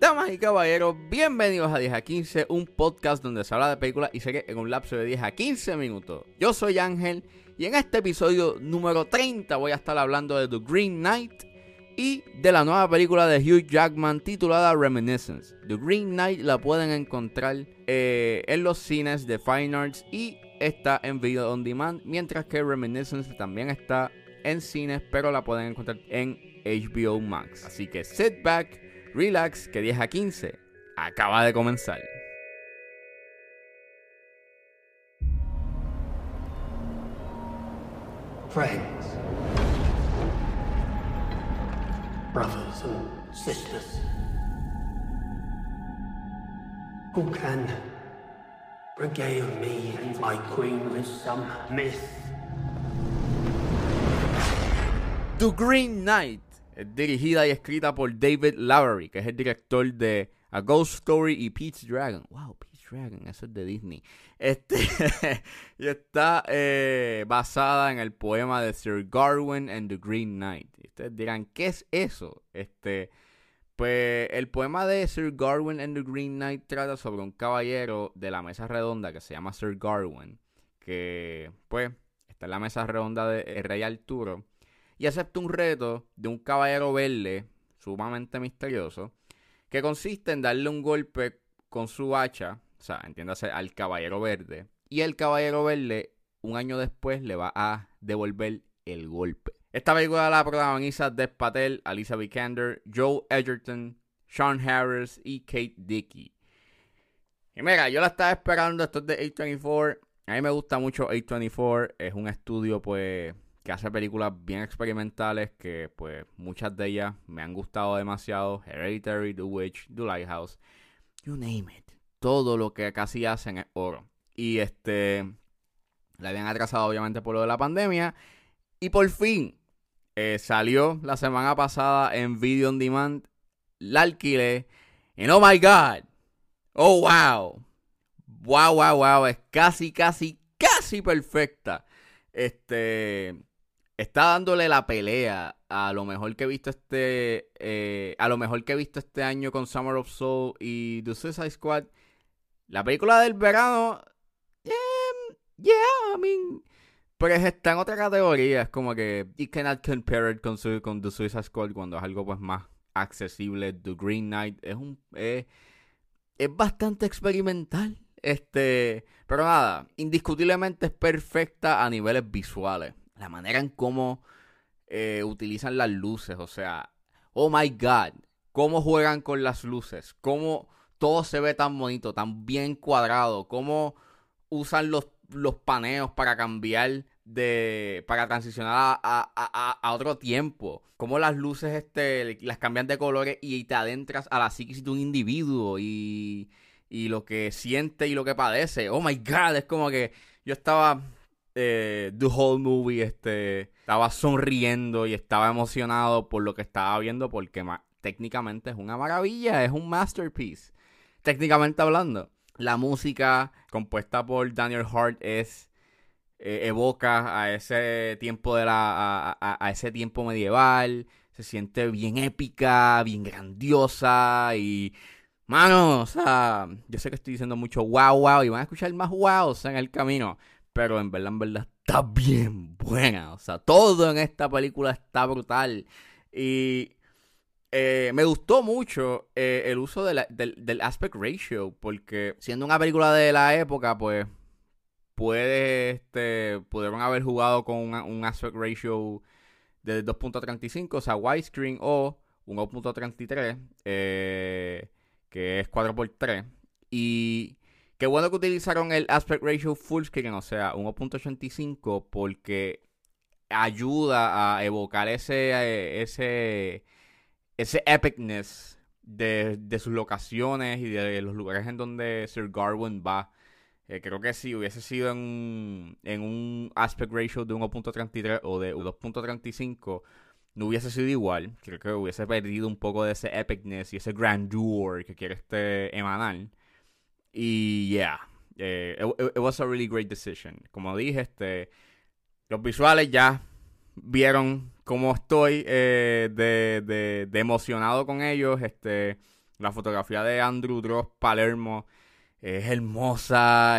Damas y caballeros, bienvenidos a 10 a 15, un podcast donde se habla de películas y series en un lapso de 10 a 15 minutos. Yo soy Ángel y en este episodio número 30 voy a estar hablando de The Green Knight y de la nueva película de Hugh Jackman titulada Reminiscence. The Green Knight la pueden encontrar eh, en los cines de Fine Arts y está en Video On Demand, mientras que Reminiscence también está en cines, pero la pueden encontrar en HBO Max. Así que sit back, relax, que 10 a 15 acaba de comenzar. friends, brothers and sisters. Who can regale me my queen with some? The Green Knight es dirigida y escrita por David Lowery, que es el director de A Ghost Story y Pete's Dragon. Wow, Pete's Dragon, eso es de Disney. Este, y está eh, basada en el poema de Sir Gawain and the Green Knight. Y ustedes dirán, ¿qué es eso? Este, pues el poema de Sir Gawain and the Green Knight trata sobre un caballero de la mesa redonda que se llama Sir Gawain, que pues está en la mesa redonda del rey Arturo y acepta un reto de un caballero verde sumamente misterioso que consiste en darle un golpe con su hacha, o sea, entiéndase al caballero verde, y el caballero verde un año después le va a devolver el golpe. Esta película la protagoniza Dev Patel, Alicia Vikander, Joe Edgerton, Sean Harris y Kate Dickey. Y mira, yo la estaba esperando, esto es de A24. A mí me gusta mucho A24, es un estudio pues que hace películas bien experimentales que pues muchas de ellas me han gustado demasiado. Hereditary, The Witch, The Lighthouse, you name it. Todo lo que casi hacen es oro. Y este, la habían atrasado obviamente por lo de la pandemia. Y por fin eh, salió la semana pasada en Video On Demand. La alquilé. And oh my god. Oh wow. Wow, wow, wow. Es casi, casi, casi perfecta. Este está dándole la pelea a lo mejor que he visto este eh, a lo mejor que he visto este año con Summer of Soul y The Suicide Squad la película del verano yeah I mean pues está en otra categoría es como que you cannot compare it con, su, con The Suicide Squad cuando es algo pues más accesible. The Green Knight es un eh, es bastante experimental este pero nada indiscutiblemente es perfecta a niveles visuales. La manera en cómo eh, utilizan las luces, o sea, oh my god, cómo juegan con las luces, cómo todo se ve tan bonito, tan bien cuadrado, cómo usan los, los paneos para cambiar de, para transicionar a, a, a, otro tiempo, cómo las luces este, las cambian de colores y te adentras a la psiquis de un individuo y, y lo que siente y lo que padece, oh my god, es como que yo estaba eh, the whole movie este, estaba sonriendo y estaba emocionado por lo que estaba viendo porque técnicamente es una maravilla, es un masterpiece. Técnicamente hablando, la música compuesta por Daniel Hart es eh, evoca a ese tiempo de la a, ese tiempo medieval, se siente bien épica, bien grandiosa y mano, o sea, yo sé que estoy diciendo mucho wow wow y van a escuchar más wow en el camino, pero en verdad, en verdad está bien buena. O sea, todo en esta película está brutal. Y eh, me gustó mucho eh, el uso del, aspect ratio, porque siendo una película de la época, pues puede, este, pudieron haber jugado con un aspect ratio de 2.35, o sea, widescreen o 1.33, eh, que es 4x3. Y Qué bueno que utilizaron el aspect ratio full screen, o sea, 1.85, porque ayuda a evocar ese, ese, ese epicness de, sus locaciones y de los lugares en donde Sir Garwin va. Eh, creo que si hubiese sido en, en un aspect ratio de 1.33 o de 2.35, no hubiese sido igual. Creo que hubiese perdido un poco de ese epicness y ese grandeur que quiere este emanar. Y yeah, eh, it, was a really great decision. Como dije, este, los visuales ya vieron cómo estoy eh, de, de, emocionado con ellos. Este, la fotografía de Andrew Dross Palermo es hermosa.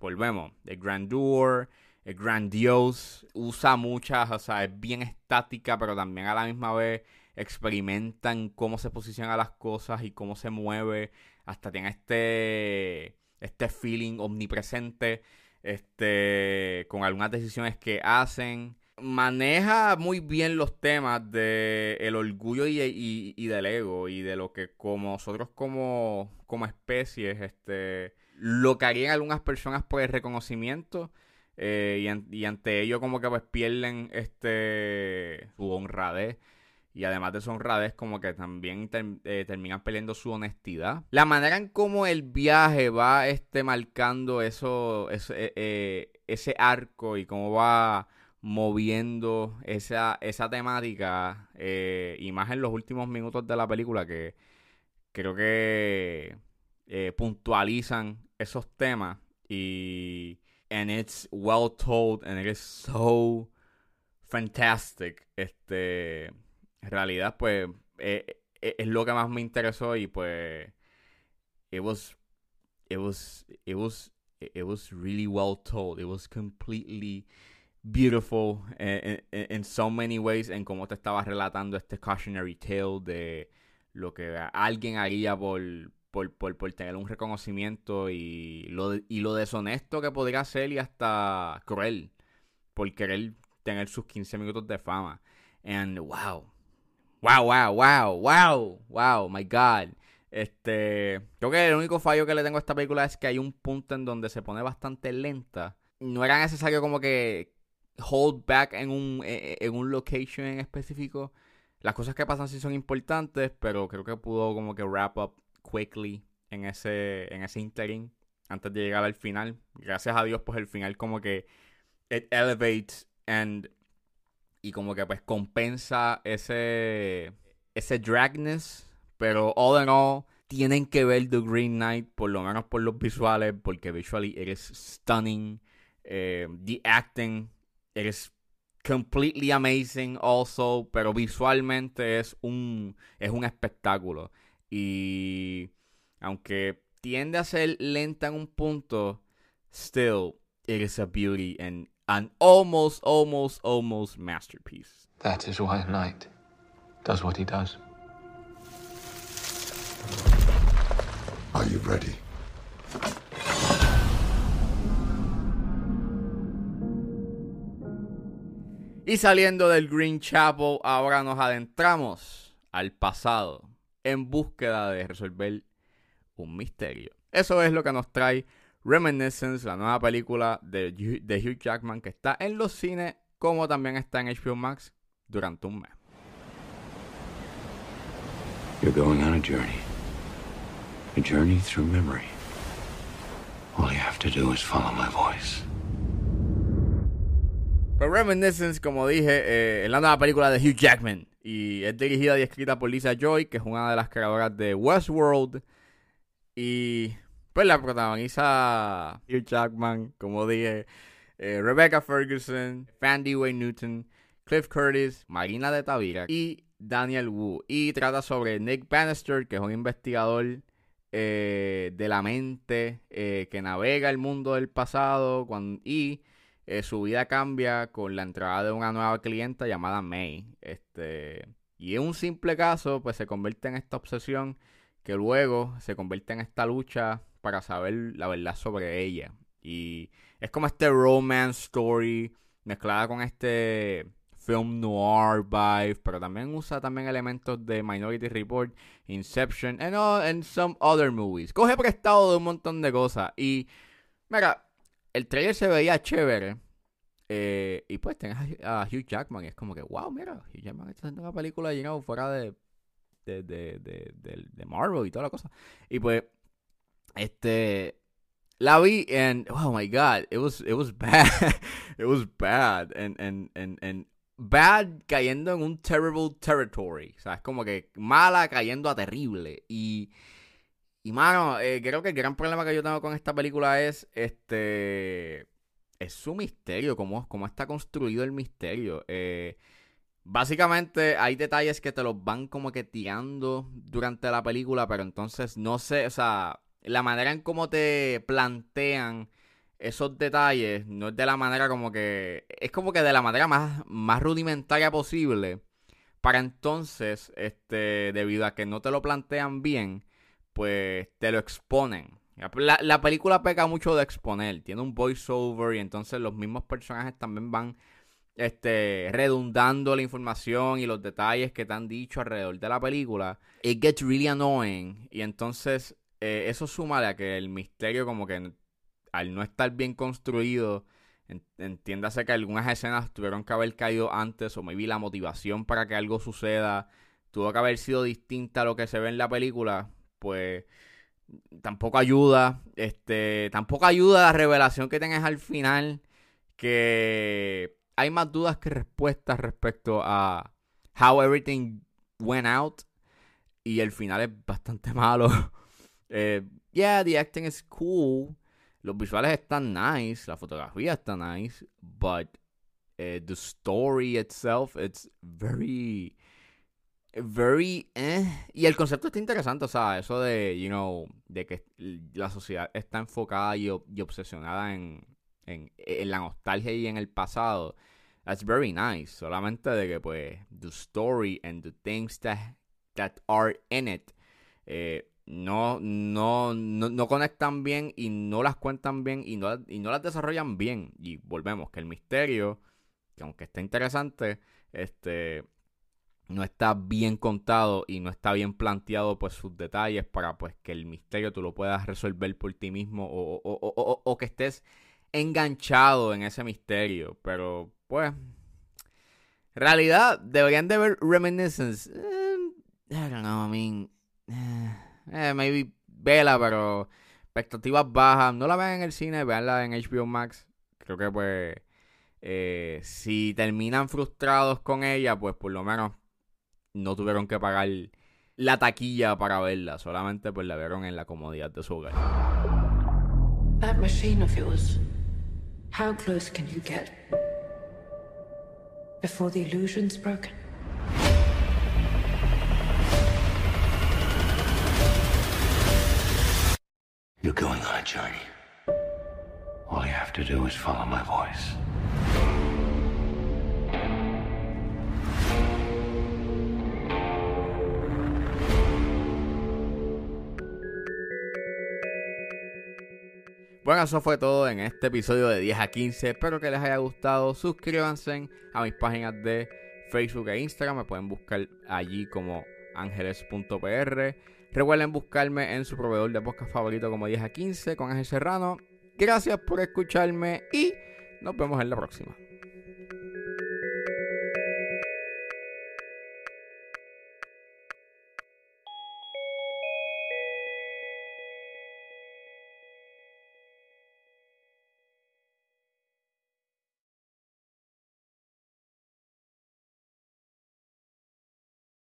volvemos, el grandeur, el grandiose. Usa muchas, o sea, es bien estática, pero también a la misma vez experimentan cómo se posicionan las cosas y cómo se mueve. Hasta tiene este, este feeling omnipresente este, con algunas decisiones que hacen. Maneja muy bien los temas de el orgullo y, del ego y de lo que como nosotros como, como especies, este, lo que harían algunas personas por el reconocimiento eh, y, ante ello como que pues pierden este su honradez y además de su honradez, como que también eh, terminan peleando su honestidad. La manera en cómo el viaje va este, marcando eso, ese, eh, ese arco y cómo va moviendo esa, esa temática, eh, y más en los últimos minutos de la película, que creo que puntualizan esos temas y and it's well told and it is so fantastic este en realidad, pues, eh, eh, es lo que más me interesó y pues, it was, it was, it was, it was really well told. It was completely beautiful in, in, so many ways en cómo te estaba relatando este cautionary tale de lo que alguien haría por, por, por, por, tener un reconocimiento y lo, y lo deshonesto que podría ser y hasta cruel por querer tener sus 15 minutos de fama. And wow, Wow, wow, wow, wow, wow, my God. Este, creo que el único fallo que le tengo a esta película es que hay un punto en donde se pone bastante lenta. No era necesario como que hold back en un, e, e, en un location en específico. Las cosas que pasan sí son importantes, pero creo que pudo como que wrap up quickly en ese, en ese interim antes de llegar al final. Gracias a Dios, pues el final como que it elevates and y como que pues compensa ese ese dragness, pero all in all tienen que ver The Green Knight por lo menos por los visuales porque visually it is stunning, eh, the acting it is completely amazing also, pero visualmente es un es un espectáculo y aunque tiende a ser lenta en un punto, still it is a beauty and an almost, almost, almost masterpiece. That is why knight does what he does. Are you ready? Y saliendo del Green Chapel, ahora nos adentramos al pasado en búsqueda de resolver un misterio. Eso es lo que nos trae Reminiscence, la nueva película de, de Hugh Jackman que está en los cines como también está en HBO Max durante un mes. You're going on a journey. A journey through memory. All you have to do is follow my voice. Pero Reminiscence, como dije, eh, es la nueva película de Hugh Jackman. Y es dirigida y escrita por Lisa Joy, que es una de las creadoras de Westworld. Y pues la protagoniza Hugh Jackman, como dije, eh, Rebecca Ferguson, Fandy Wayne Newton, Cliff Curtis, Marina de Tavira y Daniel Wu. Y trata sobre Nick Bannister, que es un investigador eh, de la mente que navega el mundo del pasado y su vida cambia con la entrada de una nueva clienta llamada May. Este, y en un simple caso, pues se convierte en esta obsesión que luego se convierte en esta lucha para saber la verdad sobre ella. Y es como este romance story mezclada con este film noir vibe, pero también usa también elementos de Minority Report, Inception, and, and some other movies. Coge prestado de un montón de cosas. Y, mira, el trailer se veía chévere. Eh, y pues tenés a, Hugh Jackman es como que, wow, mira, Hugh Jackman está haciendo una película llegando fuera de de, de, de, de, Marvel y toda la cosa. Y pues este, la vi and oh my god, it was it was bad, it was bad and and and and bad cayendo en un terrible territory, o sea, es como que mala cayendo a terrible y y mano, eh, creo que el gran problema que yo tengo con esta película es este es su misterio, cómo, cómo está construido el misterio. Eh, básicamente hay detalles que te los van como que tirando durante la película, pero entonces no sé, o sea, la manera en cómo te plantean esos detalles no es de la manera como que. Es como que de la manera más, más rudimentaria posible. Para entonces, este, debido a que no te lo plantean bien, pues te lo exponen. La, la película peca mucho de exponer. Tiene un voiceover y entonces los mismos personajes también van este, redundando la información y los detalles que te han dicho alrededor de la película. It gets really annoying. Y entonces eh, eso suma a que el misterio como que al no estar bien construido, entiéndase que algunas escenas tuvieron que haber caído antes o maybe la motivación para que algo suceda tuvo que haber sido distinta a lo que se ve en la película, pues tampoco ayuda, este, tampoco ayuda la revelación que tengas al final, que hay más dudas que respuestas respecto a how everything went out y el final es bastante malo. eh, yeah, the acting is cool, los visuales están nice, la fotografía está nice, but uh, the story itself, it's very, very, eh. Y el concepto está interesante, o sea, eso de, you know, de que la sociedad está enfocada y, y obsesionada en, en, en, la nostalgia y en el pasado. That's very nice. Solamente de que, pues, the story and the things that, that are in it. Eh, no, no, no, conectan bien y no las cuentan bien y no, y no las desarrollan bien. Y volvemos, que el misterio, que aunque está interesante, este no está bien contado y no está bien planteado pues sus detalles para pues que el misterio tú lo puedas resolver por ti mismo o, o, o, que estés enganchado en ese misterio. Pero pues, realidad, deberían de ver Reminiscence. Eh, I don't know, I mean... Eh, eh, maybe vela, pero expectativas bajas. No la vean en el cine, veanla en HBO Max. Creo que pues eh, si terminan frustrados con ella, pues por lo menos no tuvieron que pagar la taquilla para verla. Solamente pues la vieron en la comodidad de su hogar. That machine of yours, how close can you get before the illusion's broken? You're going on a journey. All you have to do is follow my voice. Bueno, eso fue todo en este episodio de 10 a 15. Espero que les haya gustado. Suscríbanse a mis páginas de Facebook e Instagram. Me pueden buscar allí como ángeles.pr. Recuerden buscarme en su proveedor de podcast favorito como 10 a 15 con Ángel Serrano. Gracias por escucharme y nos vemos en la próxima.